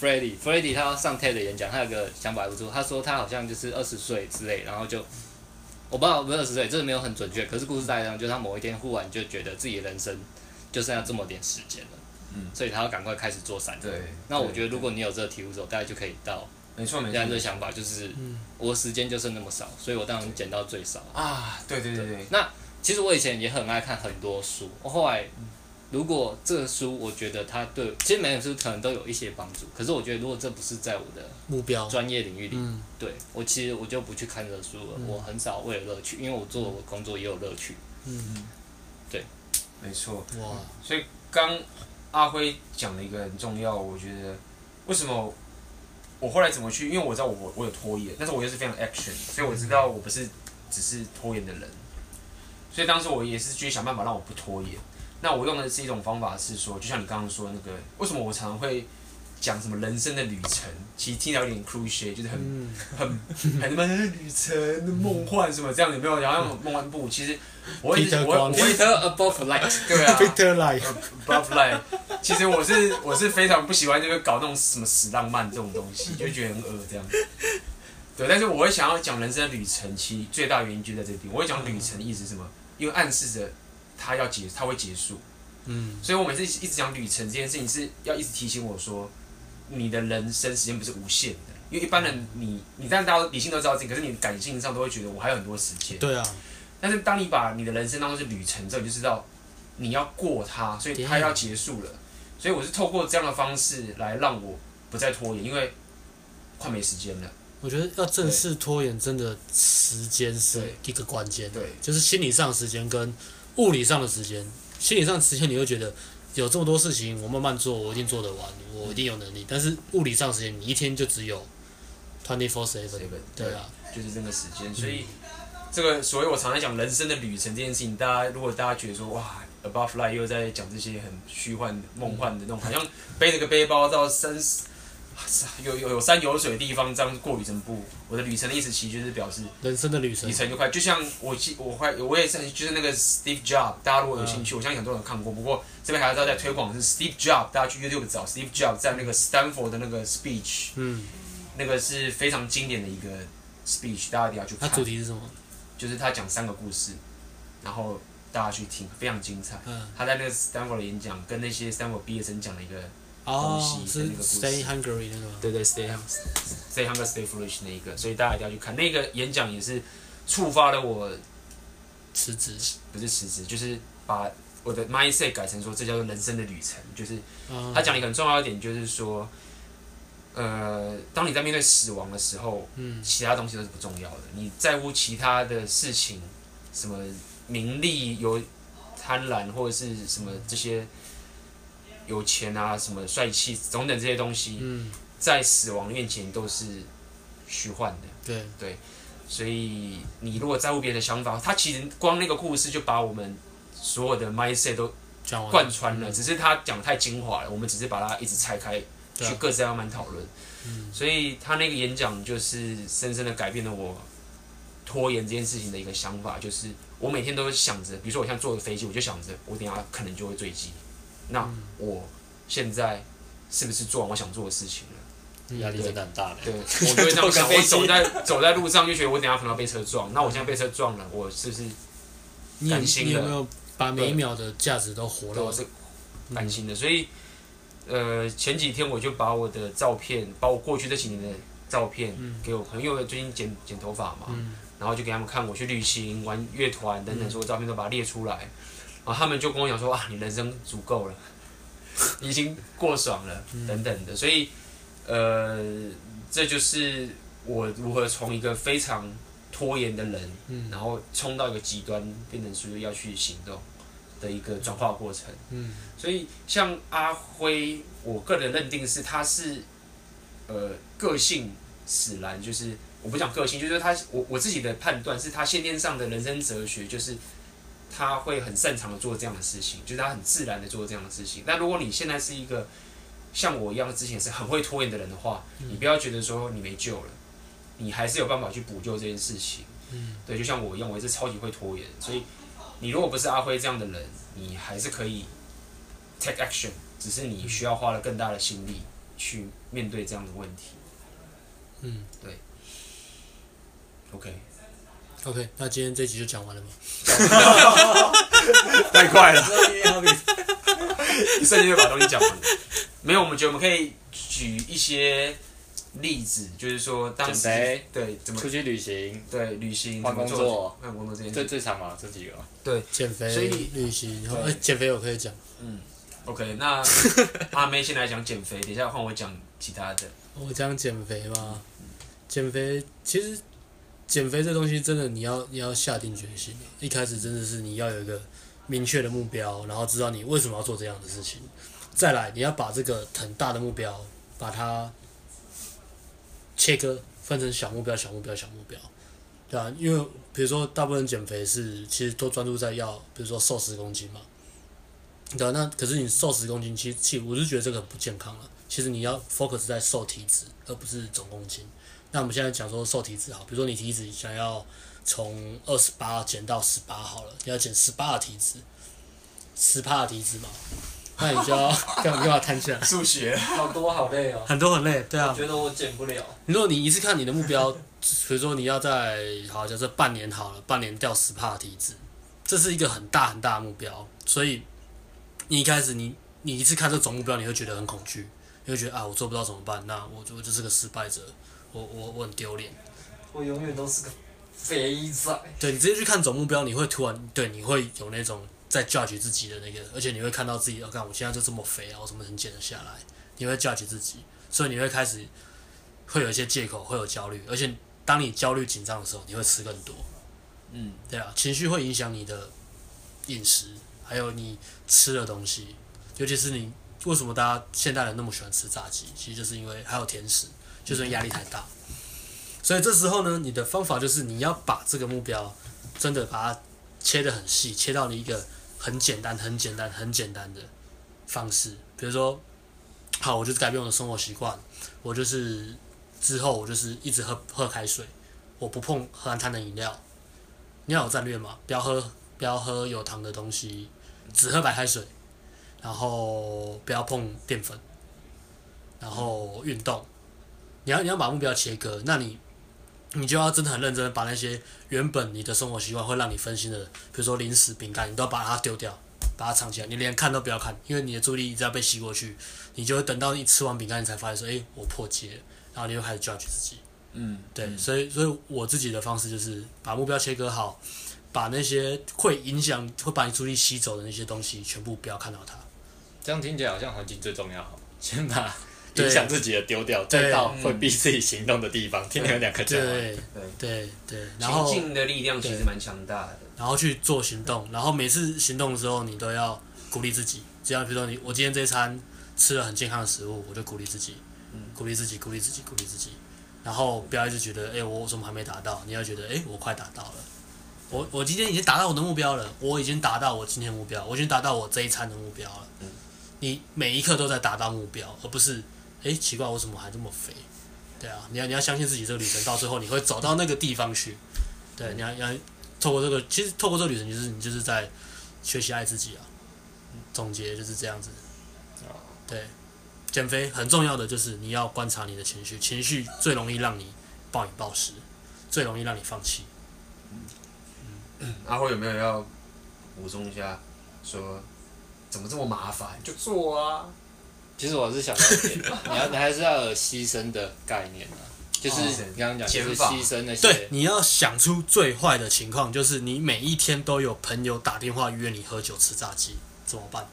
Freddie，Freddie 他要上 TED 的演讲，他有个想法还不错。他说他好像就是二十岁之类，然后就我不知道不是二十岁，这个没有很准确。可是故事大概这样，就是他某一天忽然就觉得自己的人生就剩下这么点时间了，嗯，所以他要赶快开始做散。对。那我觉得如果你有这个体悟之后，大家就可以到没错没错。这样这个想法就是，我时间就剩那么少，所以我当然捡到最少。啊，对对对对。那其实我以前也很爱看很多书，我后来。如果这个书，我觉得它对，其实每本书可能都有一些帮助。可是我觉得，如果这不是在我的目标专业领域里，嗯、对我其实我就不去看这个书了。嗯、我很少为了乐趣，因为我做我工作也有乐趣。嗯，对，没错。哇，所以刚阿辉讲了一个很重要，我觉得为什么我后来怎么去？因为我知道我我有拖延，但是我又是非常 action，所以我知道我不是只是拖延的人。所以当时我也是去想办法让我不拖延。那我用的是一种方法，是说，就像你刚刚说的那个，为什么我常常会讲什么人生的旅程？其实听起来有点 cliche，就是很、嗯、很 很什么旅程、梦幻什么这样，有没有？然后用梦幻步，其实我会我我会 Peter above light，对啊，Peter light above light。其实我是我是非常不喜欢这个搞那种什么死浪漫这种东西，就觉得很恶这样。对，但是我会想要讲人生的旅程，其实最大原因就在这边。我会讲旅程的意思是什么？因为暗示着。它要结，它会结束，嗯，所以我每次一直讲旅程这件事情，是要一直提醒我说，你的人生时间不是无限的，因为一般人你你当然大家理性都知道这个，可是你感性上都会觉得我还有很多时间，对啊，但是当你把你的人生当做是旅程之后，你就知道你要过它，所以它要结束了，所以我是透过这样的方式来让我不再拖延，因为快没时间了。我觉得要正式拖延，真的时间是一个关键，对，就是心理上的时间跟。物理上的时间，心理上的时间，你会觉得有这么多事情，我慢慢做，我一定做得完，我一定有能力。但是物理上的时间，你一天就只有 twenty four seven，对啊，就是这个时间。所以这个，所以我常常讲人生的旅程这件事情，大家如果大家觉得说哇，above light 又在讲这些很虚幻、梦幻的那种，好像背着个背包到三十。有有有山有水的地方，这样过旅程不？我的旅程的意思其实就是表示人生的旅程，旅程就快。就像我我快我也是，就是那个 Steve Jobs，大家如果有兴趣，我相信很多人看过。不过这边还是要再推广是 Steve Jobs，大家去 YouTube 找 Steve Jobs 在那个 Stanford 的那个 speech，嗯，那个是非常经典的一个 speech，大家一定要去看。它主题是什么？就是他讲三个故事，然后大家去听，非常精彩。嗯，他在那个 Stanford 的演讲，跟那些 Stanford 毕业生讲了一个。哦，是 Stay Hungry 那个？对对，Stay Hungry，Stay Hungry Stay Foolish 那一个，所以大家一定要去看那个演讲，也是触发了我辞职，不是辞职，就是把我的 mindset 改成说，这叫做人生的旅程。就是他讲了一个很重要一点，就是说，呃，当你在面对死亡的时候，嗯，其他东西都是不重要的。你在乎其他的事情，什么名利、有贪婪或者是什么这些。有钱啊，什么帅气，等等这些东西，嗯，在死亡面前都是虚幻的。对对，所以你如果在乎别人的想法，他其实光那个故事就把我们所有的 mindset 都贯穿了。只是他讲得太精华了，我们只是把它一直拆开，去各自慢慢讨论。嗯，所以他那个演讲就是深深的改变了我拖延这件事情的一个想法。就是我每天都想着，比如说我现在坐个飞机，我就想着我等下可能就会坠机。那我现在是不是做完我想做的事情了？压力真的很大的。对，我就会这样想。我走在走在路上就觉得我等下可能要被车撞。那我现在被车撞了，我是不是甘心了？你有没有把每一秒的价值都活了？我是甘心的。所以，呃，前几天我就把我的照片，把我过去这几年的照片给我朋友，最近剪剪头发嘛，然后就给他们看我去旅行、玩乐团等等，所有照片都把它列出来。然后他们就跟我讲说：“啊，你人生足够了。”已经过爽了，等等的，所以呃，这就是我如何从一个非常拖延的人，嗯，然后冲到一个极端，变成说要去行动的一个转化过程，嗯，所以像阿辉，我个人认定是他是呃个性使然，就是我不讲个性，就是他我我自己的判断是他先天上的人生哲学就是。他会很擅长的做这样的事情，就是他很自然的做这样的事情。但如果你现在是一个像我一样之前是很会拖延的人的话，你不要觉得说你没救了，你还是有办法去补救这件事情。嗯，对，就像我一样，我也是超级会拖延。所以你如果不是阿辉这样的人，你还是可以 take action，只是你需要花了更大的心力去面对这样的问题。嗯，对。OK。OK，那今天这集就讲完了吗？太快了，一瞬间就把东西讲完了。没有，我们觉得我们可以举一些例子，就是说当时对怎么出去旅行，对旅行换工作，换工作这件事最最长嘛，这几个对减肥，所以旅行，然后哎减肥我可以讲，嗯，OK，那 阿妹先来讲减肥，等一下换我讲其他的。我讲减肥嘛，减肥其实。减肥这东西真的，你要你要下定决心。一开始真的是你要有一个明确的目标，然后知道你为什么要做这样的事情。再来，你要把这个很大的目标，把它切割，分成小目标、小目标、小目标，对吧？因为比如说，大部分减肥是其实都专注在要，比如说瘦十公斤嘛，对吧？那可是你瘦十公斤，其实其实我是觉得这个很不健康了。其实你要 focus 在瘦体脂，而不是总公斤。那我们现在讲说瘦体脂好，比如说你体脂想要从二十八减到十八好了，你要减十八的体脂，十八的体脂嘛，那你就要 干嘛干嘛摊下来？数学好多好累哦，很多很累，对啊。我觉得我减不了。如果你一次看你的目标，比如说你要在好假设半年好了，半年掉十趴的体脂，这是一个很大很大的目标，所以你一开始你你一次看这总目标，你会觉得很恐惧，你会觉得啊我做不到怎么办？那我我就是个失败者。我我我很丢脸，我永远都是个肥仔。对，你直接去看总目标，你会突然对你会有那种在 judge 自己的那个，而且你会看到自己，我、哦、看我现在就这么肥啊，我怎么能减得下来？你会 judge 自己，所以你会开始会有一些借口，会有焦虑，而且当你焦虑紧张的时候，你会吃更多。嗯，对啊，情绪会影响你的饮食，还有你吃的东西，尤其是你为什么大家现代人那么喜欢吃炸鸡？其实就是因为还有甜食。就是压力太大，所以这时候呢，你的方法就是你要把这个目标真的把它切得很细，切到你一个很简单、很简单、很简单的方式。比如说，好，我就是改变我的生活习惯，我就是之后我就是一直喝喝开水，我不碰喝含糖的饮料。你要有战略嘛，不要喝不要喝有糖的东西，只喝白开水，然后不要碰淀粉，然后运动。你要你要把目标切割，那你你就要真的很认真，把那些原本你的生活习惯会让你分心的，比如说零食、饼干，你都要把它丢掉，把它藏起来，你连看都不要看，因为你的注意力一直要被吸过去，你就会等到你吃完饼干，你才发现说，诶、欸，我破戒了，然后你就开始 judge 自己。嗯，对，嗯、所以所以我自己的方式就是把目标切割好，把那些会影响、会把你注意力吸走的那些东西全部不要看到它。这样听起来好像环境最重要，先把。影响自己的丢掉，再到会逼自己行动的地方，天天有两颗箭。对对对，然后行进的力量其实蛮强大的。然后去做行动，然后每次行动的时候，你都要鼓励自己。只要比如说你，我今天这一餐吃了很健康的食物，我就鼓励自己，鼓励自己，鼓励自己，鼓励自己。然后不要一直觉得，哎，我怎么还没达到？你要觉得，哎，我快达到了。我我今天已经达到我的目标了，我已经达到我今天目标，我已经达到我这一餐的目标了。你每一刻都在达到目标，而不是。哎，奇怪，我怎么还这么肥？对啊，你要你要相信自己，这个旅程到最后你会走到那个地方去。对，你要你要透过这个，其实透过这个旅程，就是你就是在学习爱自己啊。总结就是这样子。对，减肥很重要的就是你要观察你的情绪，情绪最容易让你暴饮暴食，最容易让你放弃。嗯，阿辉有没有要补充一下？说怎么这么麻烦？就做啊。其实我是想到一点，你要你还是要有牺牲的概念啊，就是你刚刚讲，就是牺牲那些。对，你要想出最坏的情况，就是你每一天都有朋友打电话约你喝酒吃炸鸡，怎么办？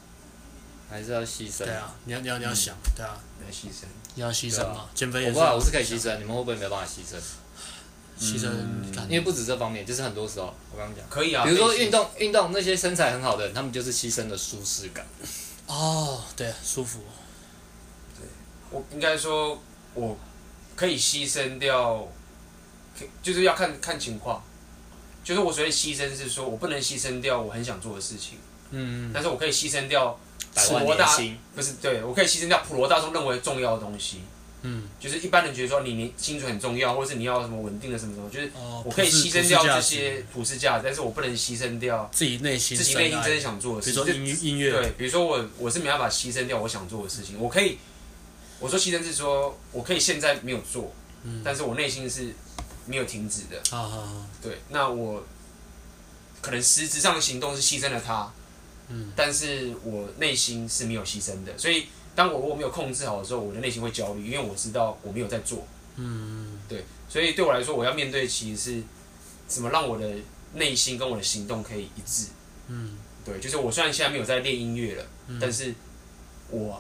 还是要牺牲。对啊，你要你要你要想，对啊，你要牺牲，你要牺牲嘛，减肥也是。我不知道，我是可以牺牲，你们会不会没办法牺牲？牺牲，因为不止这方面，就是很多时候，我刚刚讲，可以啊。比如说运动，运动那些身材很好的人，他们就是牺牲了舒适感。哦，对，舒服。对，我应该说，我可以牺牲掉，就是要看看情况。就是我所谓牺牲是说，我不能牺牲掉我很想做的事情，嗯，但是我可以牺牲掉普罗大，不是，对，我可以牺牲掉普罗大众认为重要的东西，嗯，就是一般人觉得说你你薪水很重要，或者是你要什么稳定的什么什么，就是我可以牺牲掉这些普世价值，但是我不能牺牲掉自己内心自己内心真正想做的事情，比如说音音乐，对，比如说我我是没办法牺牲掉我想做的事情，我可以，我说牺牲是说我可以现在没有做，嗯，但是我内心是。没有停止的，好好好，对，那我可能实质上的行动是牺牲了他，嗯，但是我内心是没有牺牲的，所以当我如果没有控制好的时候，我的内心会焦虑，因为我知道我没有在做，嗯，对，所以对我来说，我要面对其实是怎么让我的内心跟我的行动可以一致，嗯，对，就是我虽然现在没有在练音乐了，嗯，但是我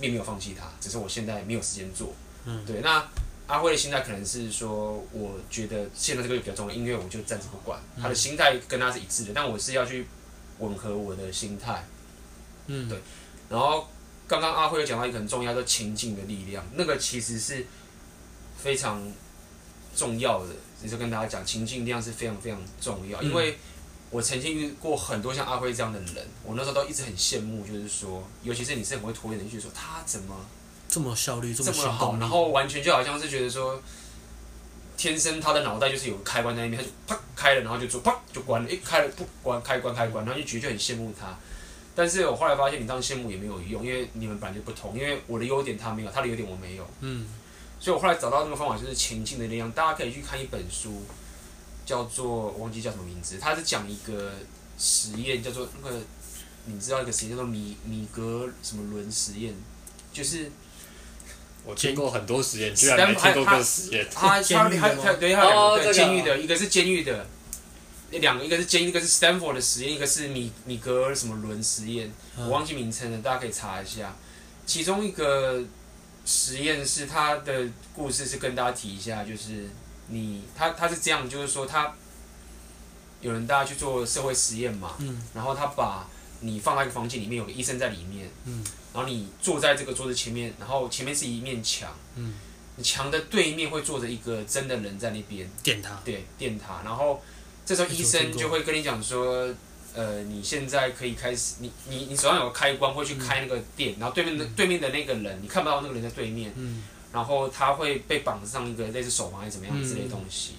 并没有放弃它，只是我现在没有时间做，嗯，对，那。阿辉的心态可能是说，我觉得现在这个比较重要，音乐我就暂时不管。他的心态跟他是一致的，但我是要去吻合我的心态。嗯，对。然后刚刚阿辉有讲到一个很重要的情境的力量，那个其实是非常重要的。也就跟大家讲，情境力量是非常非常重要，因为我曾经遇过很多像阿辉这样的人，我那时候都一直很羡慕，就是说，尤其是你是很会拖延的，就是说他怎么。这么效率，这么好，然后完全就好像是觉得说，天生他的脑袋就是有个开关在那边，他就啪开了，然后就做啪就关了，一开了不关开关开关，然后就觉得就很羡慕他。但是我后来发现，你这样羡慕也没有用，因为你们本来就不同，因为我的优点他没有，他的优点我没有。嗯。所以我后来找到那个方法，就是情境的力量。大家可以去看一本书，叫做我忘记叫什么名字，他是讲一个实验，叫做那个你知道一个实验叫做米米格什么伦实验，就是。我听过很多实验，居然没听过个实验。他他他他对他两个监狱的，一个是监狱的，两个一个是监狱，一个是 Stanford 的实验，一个是米米格尔什么伦实验，我忘记名称了，大家可以查一下。其中一个实验是他的故事，是跟大家提一下，就是你他他是这样，就是说他有人大家去做社会实验嘛，然后他把你放在一个房间里面，有个医生在里面，然后你坐在这个桌子前面，然后前面是一面墙，嗯，墙的对面会坐着一个真的人在那边。电他，对，电他。然后这时候医生就会跟你讲说，呃，你现在可以开始，你你你手上有个开关会去开那个电，然后对面的对面的那个人，你看不到那个人在对面，嗯，然后他会被绑上一个类似手环还是怎么样之类的东西，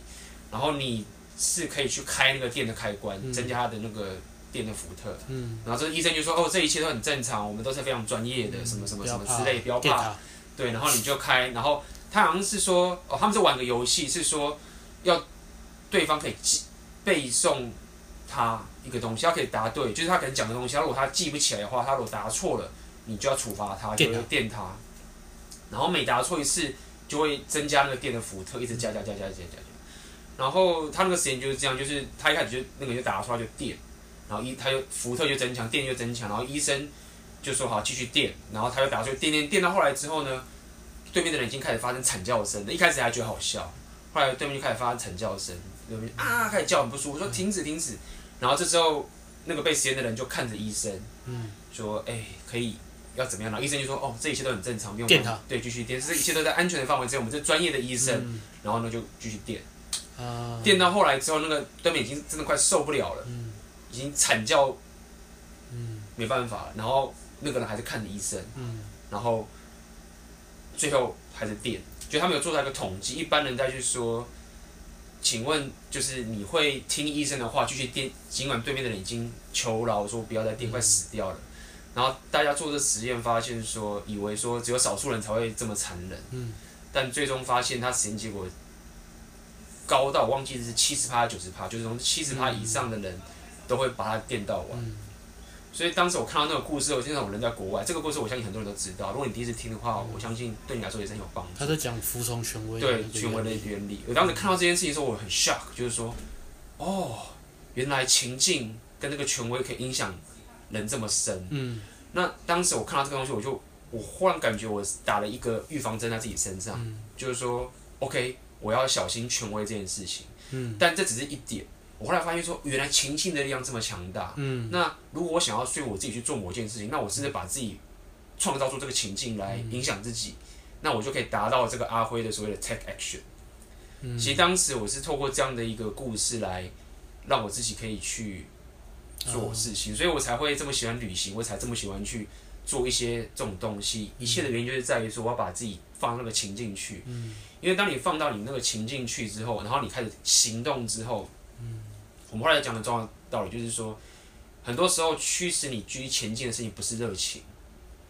然后你是可以去开那个电的开关，增加他的那个。电的伏特，嗯，然后这个医生就说：“哦，这一切都很正常，我们都是非常专业的，嗯、什么什么什么之类，不要怕。”对，然后你就开，然后他好像是说：“哦，他们是玩个游戏，是说要对方可以记背诵他一个东西，他可以答对，就是他可能讲的东西，如果他记不起来的话，他如果答错了，你就要处罚他，就会电他。然后每答错一次，就会增加那个电的伏特，一直加加加加加加。然后他那个实验就是这样，就是他一开始就那个就答错，他就电。”然后医他就伏特就增强，电就增强，然后医生就说好继续电，然后他就打出电电电到后来之后呢，对面的人已经开始发生惨叫声了，一开始还觉得好笑，后来对面就开始发生惨叫声，对面啊开始叫很不舒服，说停止停止，然后这时候那个被实验的人就看着医生，嗯，说哎可以要怎么样？然后医生就说哦这一切都很正常，不用电他，对继续电，这一切都在安全的范围之内，我们是专业的医生，嗯、然后呢就继续电，啊，电到后来之后，那个对面已经真的快受不了了。嗯。已经惨叫，嗯，没办法，然后那个人还是看着医生，嗯，然后最后还是电，就他们有做出来一个统计，一般人再去说，请问就是你会听医生的话继续电，尽管对面的人已经求饶说不要再电，快死掉了，然后大家做这实验发现说，以为说只有少数人才会这么残忍，嗯，但最终发现他实验结果高到忘记是七十趴九十趴，就是从七十趴以上的人。嗯都会把它电到完，嗯、所以当时我看到那个故事，我现在我人在国外，这个故事我相信很多人都知道。如果你第一次听的话，我相信对你来说也是很有帮助。他在讲服从权威，对权威的原理。我当时看到这件事情的时候，我很 shock，就是说，哦，原来情境跟那个权威可以影响人这么深。嗯，那当时我看到这个东西，我就我忽然感觉我打了一个预防针在自己身上，嗯、就是说，OK，我要小心权威这件事情。嗯，但这只是一点。我后来发现说，原来情境的力量这么强大。嗯，那如果我想要说我自己去做某件事情，那我是不是把自己创造出这个情境来影响自己？嗯、那我就可以达到这个阿辉的所谓的 take action。嗯，其实当时我是透过这样的一个故事来让我自己可以去做事情，所以我才会这么喜欢旅行，我才这么喜欢去做一些这种东西。一切的原因就是在于说，我要把自己放那个情境去。嗯，因为当你放到你那个情境去之后，然后你开始行动之后。我们后来讲的重要道理就是说，很多时候驱使你继续前进的事情不是热情，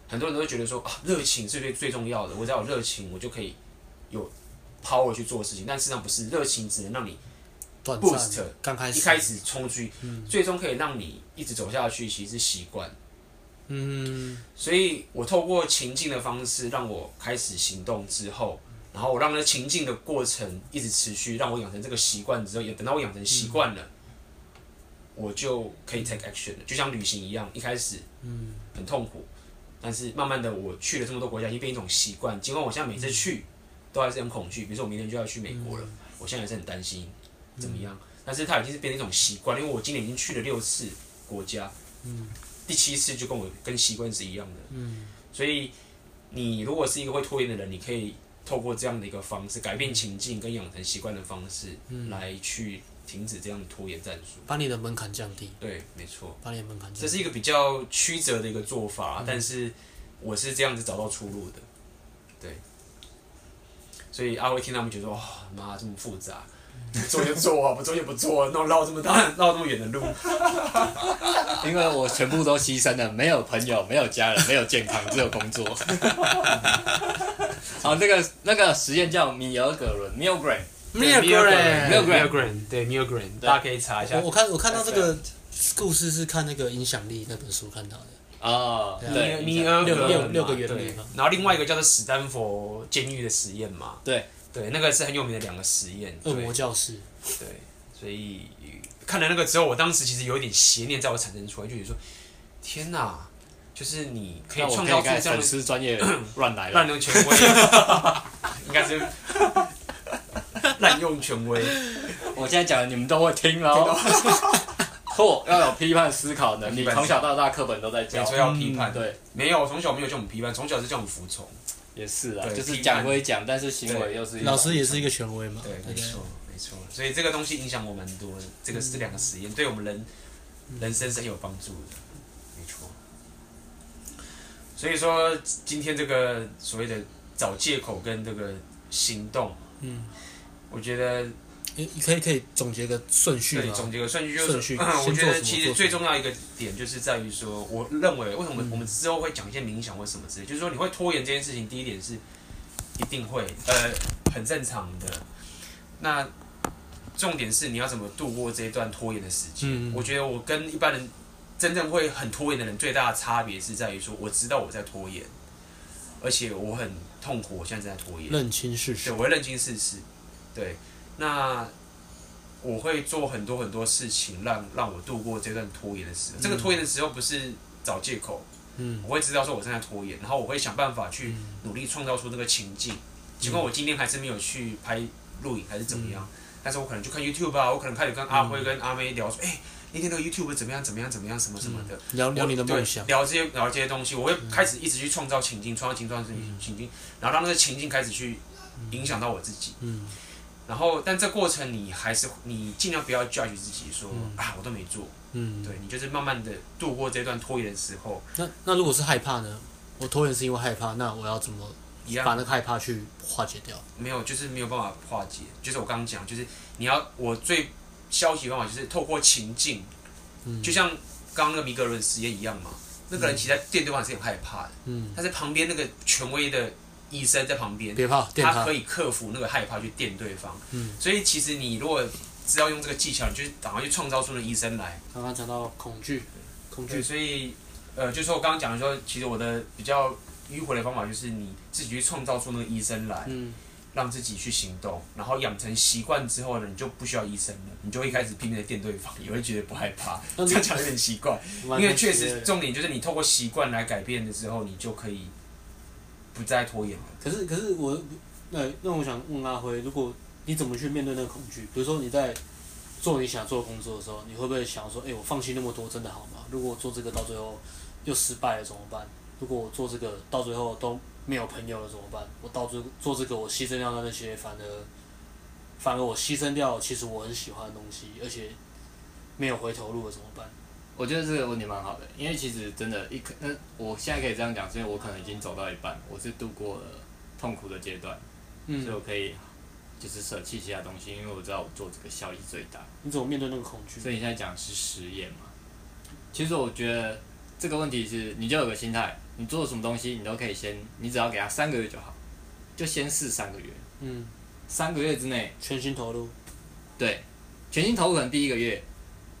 很多人都会觉得说啊，热情是最最重要的，我只要有热情，我就可以有抛了去做事情。但事实上不是，热情只能让你 boost，刚开始一开始冲出去，最终可以让你一直走下去，其实是习惯。嗯，所以我透过情境的方式，让我开始行动之后。然后我让那情境的过程一直持续，让我养成这个习惯之后，也等到我养成习惯了，我就可以 take action 了。就像旅行一样，一开始嗯很痛苦，但是慢慢的我去了这么多国家，已经变一种习惯。尽管我现在每次去都还是很恐惧，比如说我明天就要去美国了，我现在还是很担心怎么样。但是它已经是变成一种习惯，因为我今年已经去了六次国家，嗯第七次就跟我跟习惯是一样的。嗯所以你如果是一个会拖延的人，你可以。透过这样的一个方式，改变情境跟养成习惯的方式，嗯、来去停止这样的拖延战术，把你的门槛降低。对，没错，把你的门槛降低。这是一个比较曲折的一个做法，嗯、但是我是这样子找到出路的。对，所以阿威听他们觉得哇，妈这么复杂。做就做啊，不做就不做，那我绕这么大、绕这么远的路，因为我全部都牺牲了，没有朋友，没有家人，没有健康，只有工作。好，那个那个实验叫米尔格伦 （Milgram），Milgram，Milgram，对，Milgram，大家可以查一下。我我看我看到这个故事是看那个影响力那本书看到的。啊，对，米尔格伦六六个月的。然后另外一个叫做史丹佛监狱的实验嘛。对。对，那个是很有名的两个实验。恶魔教室。对，所以看了那个之后，我当时其实有一点邪念在我产生出来，就觉得说：天哪，就是你可以创造出这样的粉丝专业 乱来乱用权威，应该是 滥用权威。我现在讲的你们都会听喽。错，要有批判思考能力。从小到大课本都在教，说要批判。对，没有，从小没有叫我们批判，从小是叫我们服从。也是啊，就是讲归讲，但是行为又是老师也是一个权威嘛。对，没错，没错。所以这个东西影响我蛮多的。这个是这两个实验，对我们人人生是很有帮助的，没错。所以说，今天这个所谓的找借口跟这个行动，嗯，我觉得。你可以可以总结个顺序吗？对，总结个顺序就是，序嗯，我觉得其实最重要一个点就是在于说，我认为为什么我们之后会讲一些冥想或什么之类，嗯、就是说你会拖延这件事情，第一点是一定会，呃，很正常的。那重点是你要怎么度过这一段拖延的时间？嗯、我觉得我跟一般人真正会很拖延的人最大的差别是在于说，我知道我在拖延，而且我很痛苦，我现在在拖延。认清事实。对，我会认清事实。对。那我会做很多很多事情让，让让我度过这段拖延的时候。嗯、这个拖延的时候不是找借口，嗯，我会知道说我正在拖延，然后我会想办法去努力创造出那个情境。尽管我今天还是没有去拍录影还是怎么样，嗯、但是我可能就看 YouTube 啊，我可能开始跟阿辉跟阿妹聊说，哎、嗯，那天那个 YouTube 怎么样怎么样怎么样什么什么的，嗯、聊聊你的梦想，聊这些聊这些东西，我会开始一直去创造情境，创造情境，创造情境，然后让那个情境开始去影响到我自己，嗯。然后，但这过程你还是你尽量不要 judge 自己说，说、嗯、啊我都没做，嗯，对，你就是慢慢的度过这段拖延的时候。那那如果是害怕呢？我拖延是因为害怕，那我要怎么把那个害怕去化解掉？没有，就是没有办法化解。就是我刚刚讲，就是你要我最消极的方法就是透过情境，嗯、就像刚刚那个米格伦实验一样嘛。那个人其实在电对方是很害怕的，嗯，他在旁边那个权威的。医生在旁边，别怕，他，他可以克服那个害怕去电对方。嗯，所以其实你如果知道用这个技巧，你就赶快去创造出那医生来。刚刚讲到恐惧，恐惧，所以呃，就是说我刚刚讲的说，其实我的比较迂回的方法就是你自己去创造出那个医生来。嗯，让自己去行动，然后养成习惯之后呢，你就不需要医生了，你就会开始拼命的电对方，也会觉得不害怕。这样讲有点奇怪，因为确实重点就是你透过习惯来改变的时候，你就可以不再拖延了。可是可是我那那我想问阿辉，如果你怎么去面对那个恐惧？比如说你在做你想做的工作的时候，你会不会想说，哎、我放弃那么多真的好吗？如果我做这个到最后又失败了怎么办？如果我做这个到最后都没有朋友了怎么办？我到最做这个我牺牲掉的那些，反而反而我牺牲掉其实我很喜欢的东西，而且没有回头路了怎么办？我觉得这个问题蛮好的，因为其实真的，一可那我现在可以这样讲，因为我可能已经走到一半，我是度过了痛苦的阶段，嗯，所以我可以就是舍弃其他东西，因为我知道我做这个效益最大。你怎么面对那个恐惧？所以你现在讲是实验嘛？其实我觉得。这个问题是，你就有个心态，你做什么东西，你都可以先，你只要给他三个月就好，就先试三个月。嗯。三个月之内全心投入。对，全心投入可能第一个月，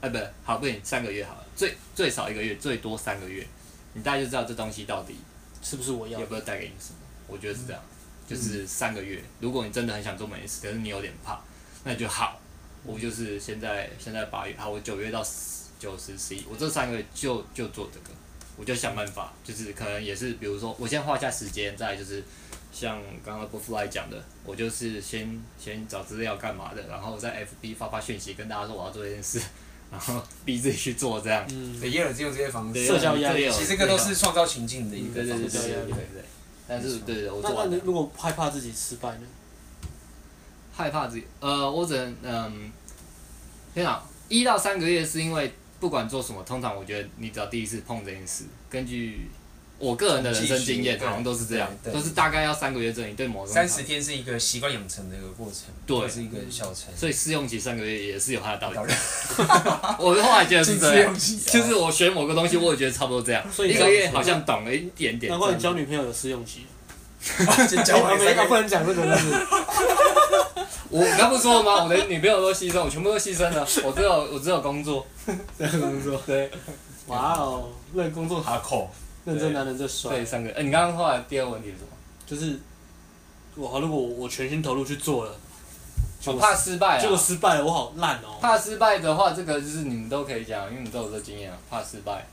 哎，不，好，不行，三个月好了，最最少一个月，最多三个月，你大概就知道这东西到底是不是我要，有没有带给你什么。我觉得是这样，就是三个月。如果你真的很想做美食，可是你有点怕，那就好，我就是现在现在八月，好，我九月到。九十十一，我这三个月就就做这个，我就想办法，就是可能也是，比如说我先画下时间，再就是像刚刚 Butterfly 讲的，我就是先先找资料干嘛的，然后在 FB 发发讯息跟大家说我要做这件事，然后逼自己去做这样。嗯，也有只有这些方式，社交压力，其实这个都是创造情境的一个方式。对对对对对对。但是对对，我做那如果害怕自己失败呢？害怕自己，呃，我只能嗯，天哪，一到三个月是因为。不管做什么，通常我觉得你只要第一次碰这件事，根据我个人的人生经验，好像都是这样，都是大概要三个月之后，你对某个三十天是一个习惯养成的一个过程，对，是一个小程。所以试用期三个月也是有它的道理。我后来觉得是这样，就是我学某个东西，我也觉得差不多这样。所以一个月好像懂了一点点。难怪你交女朋友有试用期。交完没？不能讲这个，就是。我刚不说了吗？我的女朋友都牺牲，我全部都牺牲了。我只有我只有工作，只有工作。对，哇哦，为工作哈扣，认真男人最帅。对，三个。哎，你刚刚后来第二个问题是什么？就是我如果我全心投入去做了，我怕失败，结果失败了，我好烂哦。怕失败的话，这个就是你们都可以讲，因为你们都有这个经验啊。怕失败。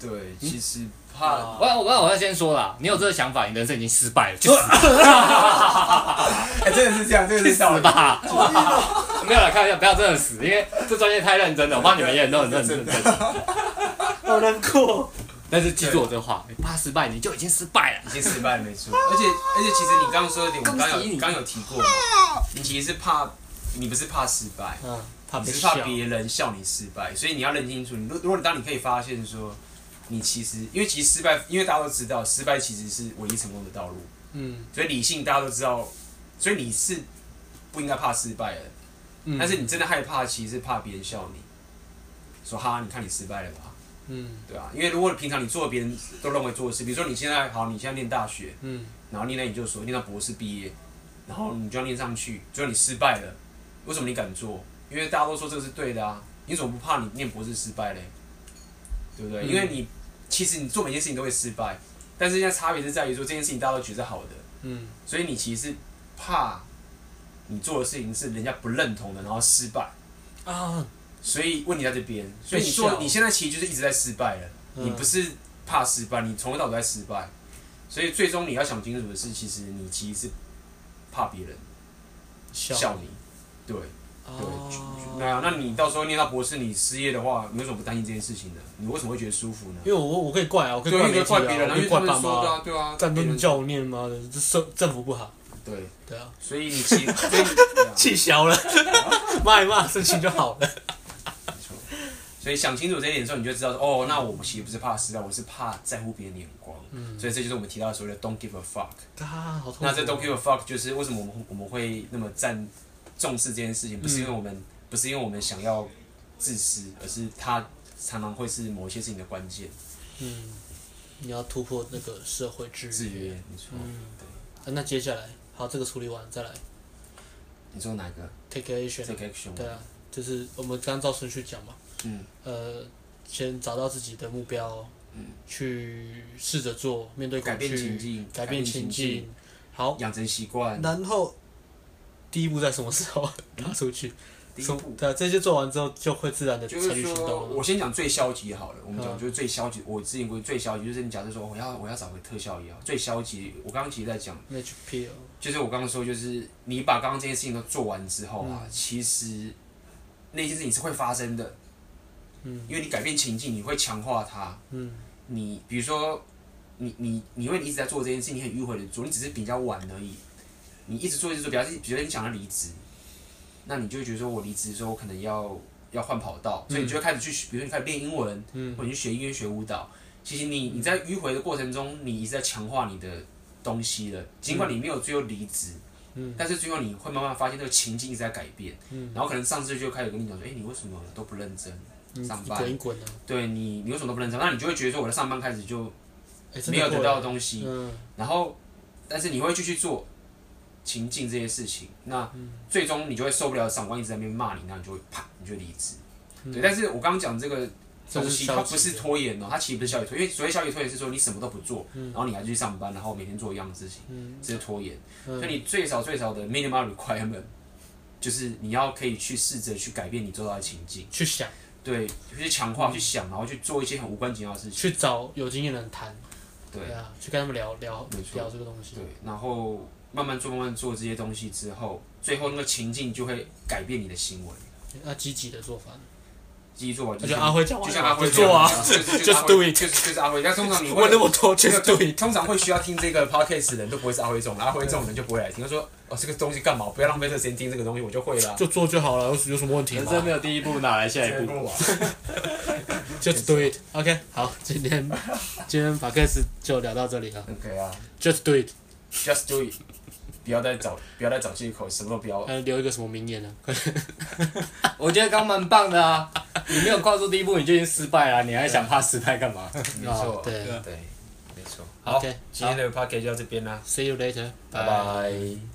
对，其实。怕我要我要我要先说啦，你有这个想法，你人生已经失败了。哎，真的是这样，真的是死吧？没有了，开玩笑，不要真的死，因为这专业太认真了，我怕你们也很都很认真。好难过。但是记住我这话，你怕失败，你就已经失败了，已经失败了，没错。而 且而且，其实你刚刚说的点，我刚有刚有提过，你其实是怕，你不是怕失败，嗯，你是怕别人笑你失败，所以你要认清楚，你如如果当你可以发现说。你其实，因为其实失败，因为大家都知道，失败其实是唯一成功的道路。嗯，所以理性大家都知道，所以你是不应该怕失败的。嗯，但是你真的害怕，其实是怕别人笑你，说哈，你看你失败了吧？嗯，对啊，因为如果平常你做别人都认为做的事，比如说你现在好，你现在念大学，嗯，然后念到研究所，念到博士毕业，然后你就要念上去，最后你失败了，为什么你敢做？因为大家都说这个是对的啊，你怎么不怕你念博士失败嘞？对不对？嗯，因为你。其实你做每件事情都会失败，但是现在差别是在于说，这件事情大家都觉得好的，嗯，所以你其实怕你做的事情是人家不认同的，然后失败啊，所以问题在这边，所以你做你现在其实就是一直在失败了，你不是怕失败，你从头到尾都在失败，所以最终你要想清楚的是，其实你其实是怕别人笑。你，对。对，那、啊、那你到时候念到博士，你失业的话，你为什么不担心这件事情呢？你为什么会觉得舒服呢？因为我我可以怪啊，我可以怪别人，可以怪爸妈，对啊，对啊，战争叫我念妈的，这政政府不好。对。对啊，所以你 气气消了，骂一骂，事情就好了。所以想清楚这一点之后，你就知道哦，那我其实不是怕失败，我是怕在乎别人的眼光。嗯，所以这就是我们提到的所谓的 "Don't give a fuck"。啊，好痛。那这 "Don't give a fuck" 就是为什么我们我们会那么赞。重视这件事情，不是因为我们，嗯、不是因为我们想要自私，而是它常常会是某一些事情的关键。嗯，你要突破那个社会制约。制约，没错。嗯，对。那接下来，好，这个处理完再来。你说哪个？Take action。Take action。对啊，就是我们刚照顺序讲嘛。嗯。呃，先找到自己的目标。嗯。去试着做，面对改变情境，改变情境。好，养成习惯。然后第一步在什么时候 拿出去？第一步，对，这些做完之后就会自然的就是说，我先讲最消极好了。我们讲就是最消极，嗯、我之前过最消极，就是你假设说我要我要找回特效药，最消极。我刚刚其实在讲，就是我刚刚说，就是你把刚刚这件事情都做完之后啊，嗯、其实那些事情是会发生的。嗯，因为你改变情境，你会强化它。嗯，你比如说，你你你因为你一直在做这件事情，你很迂回的做，你只是比较晚而已。你一直做一直做，比较比如说你想要离职。那你就会觉得说，我离职的时候，我可能要要换跑道，所以你就会开始去，比如说你开始练英文，嗯、或者你去学音乐、学舞蹈。其实你你在迂回的过程中，你一直在强化你的东西了。尽管你没有最后离职，嗯、但是最后你会慢慢发现这个情境一直在改变。嗯、然后可能上司就开始跟你讲说：“哎、欸，你为什么都不认真上班？滚一滚对你，你为什么都不认真？那你就会觉得说，我在上班开始就没有得到的东西。嗯、然后，但是你会继续做。情境这些事情，那最终你就会受不了，长官一直在那边骂你，那你就会啪，你就离职。嗯、对，但是我刚刚讲这个东西，它不是拖延哦，它其实不是消极拖延，因为所谓消极拖延是说你什么都不做，嗯、然后你还去上班，然后每天做一样的事情，嗯、这是拖延。嗯、所以你最少最少的 minimum requirement 就是你要可以去试着去改变你做到的情境，去想，对，去强化，嗯、去想，然后去做一些很无关紧要的事情，去找有经验的人谈，对，啊，去跟他们聊聊，聊这个东西，对，然后。慢慢做，慢慢做这些东西之后，最后那个情境就会改变你的行为。那积极的做法，积极做法，就像阿辉讲，就像阿辉做啊，就是 do it，就是就是阿辉。但通常你问那么多，just do it。通常会需要听这个 podcast 的人都不会是阿辉这种，阿辉这种人就不会来听。他说：“哦，这个东西干嘛？不要浪费这个时间听这个东西，我就会了。”就做就好了，有有什么问题吗？人生没有第一步，哪来下一步？Just do it。OK，好，今天今天 podcast 就聊到这里了。OK 啊，Just do it，Just do it。不要再找，不要再找借口，什么都不要。还留一个什么名言呢？我觉得刚蛮棒的啊！你没有跨出第一步，你就已经失败了，你还想怕失败干嘛？没错，对对，没错。好，今天的 p a c k a g e 就到这边啦，See you later，拜拜。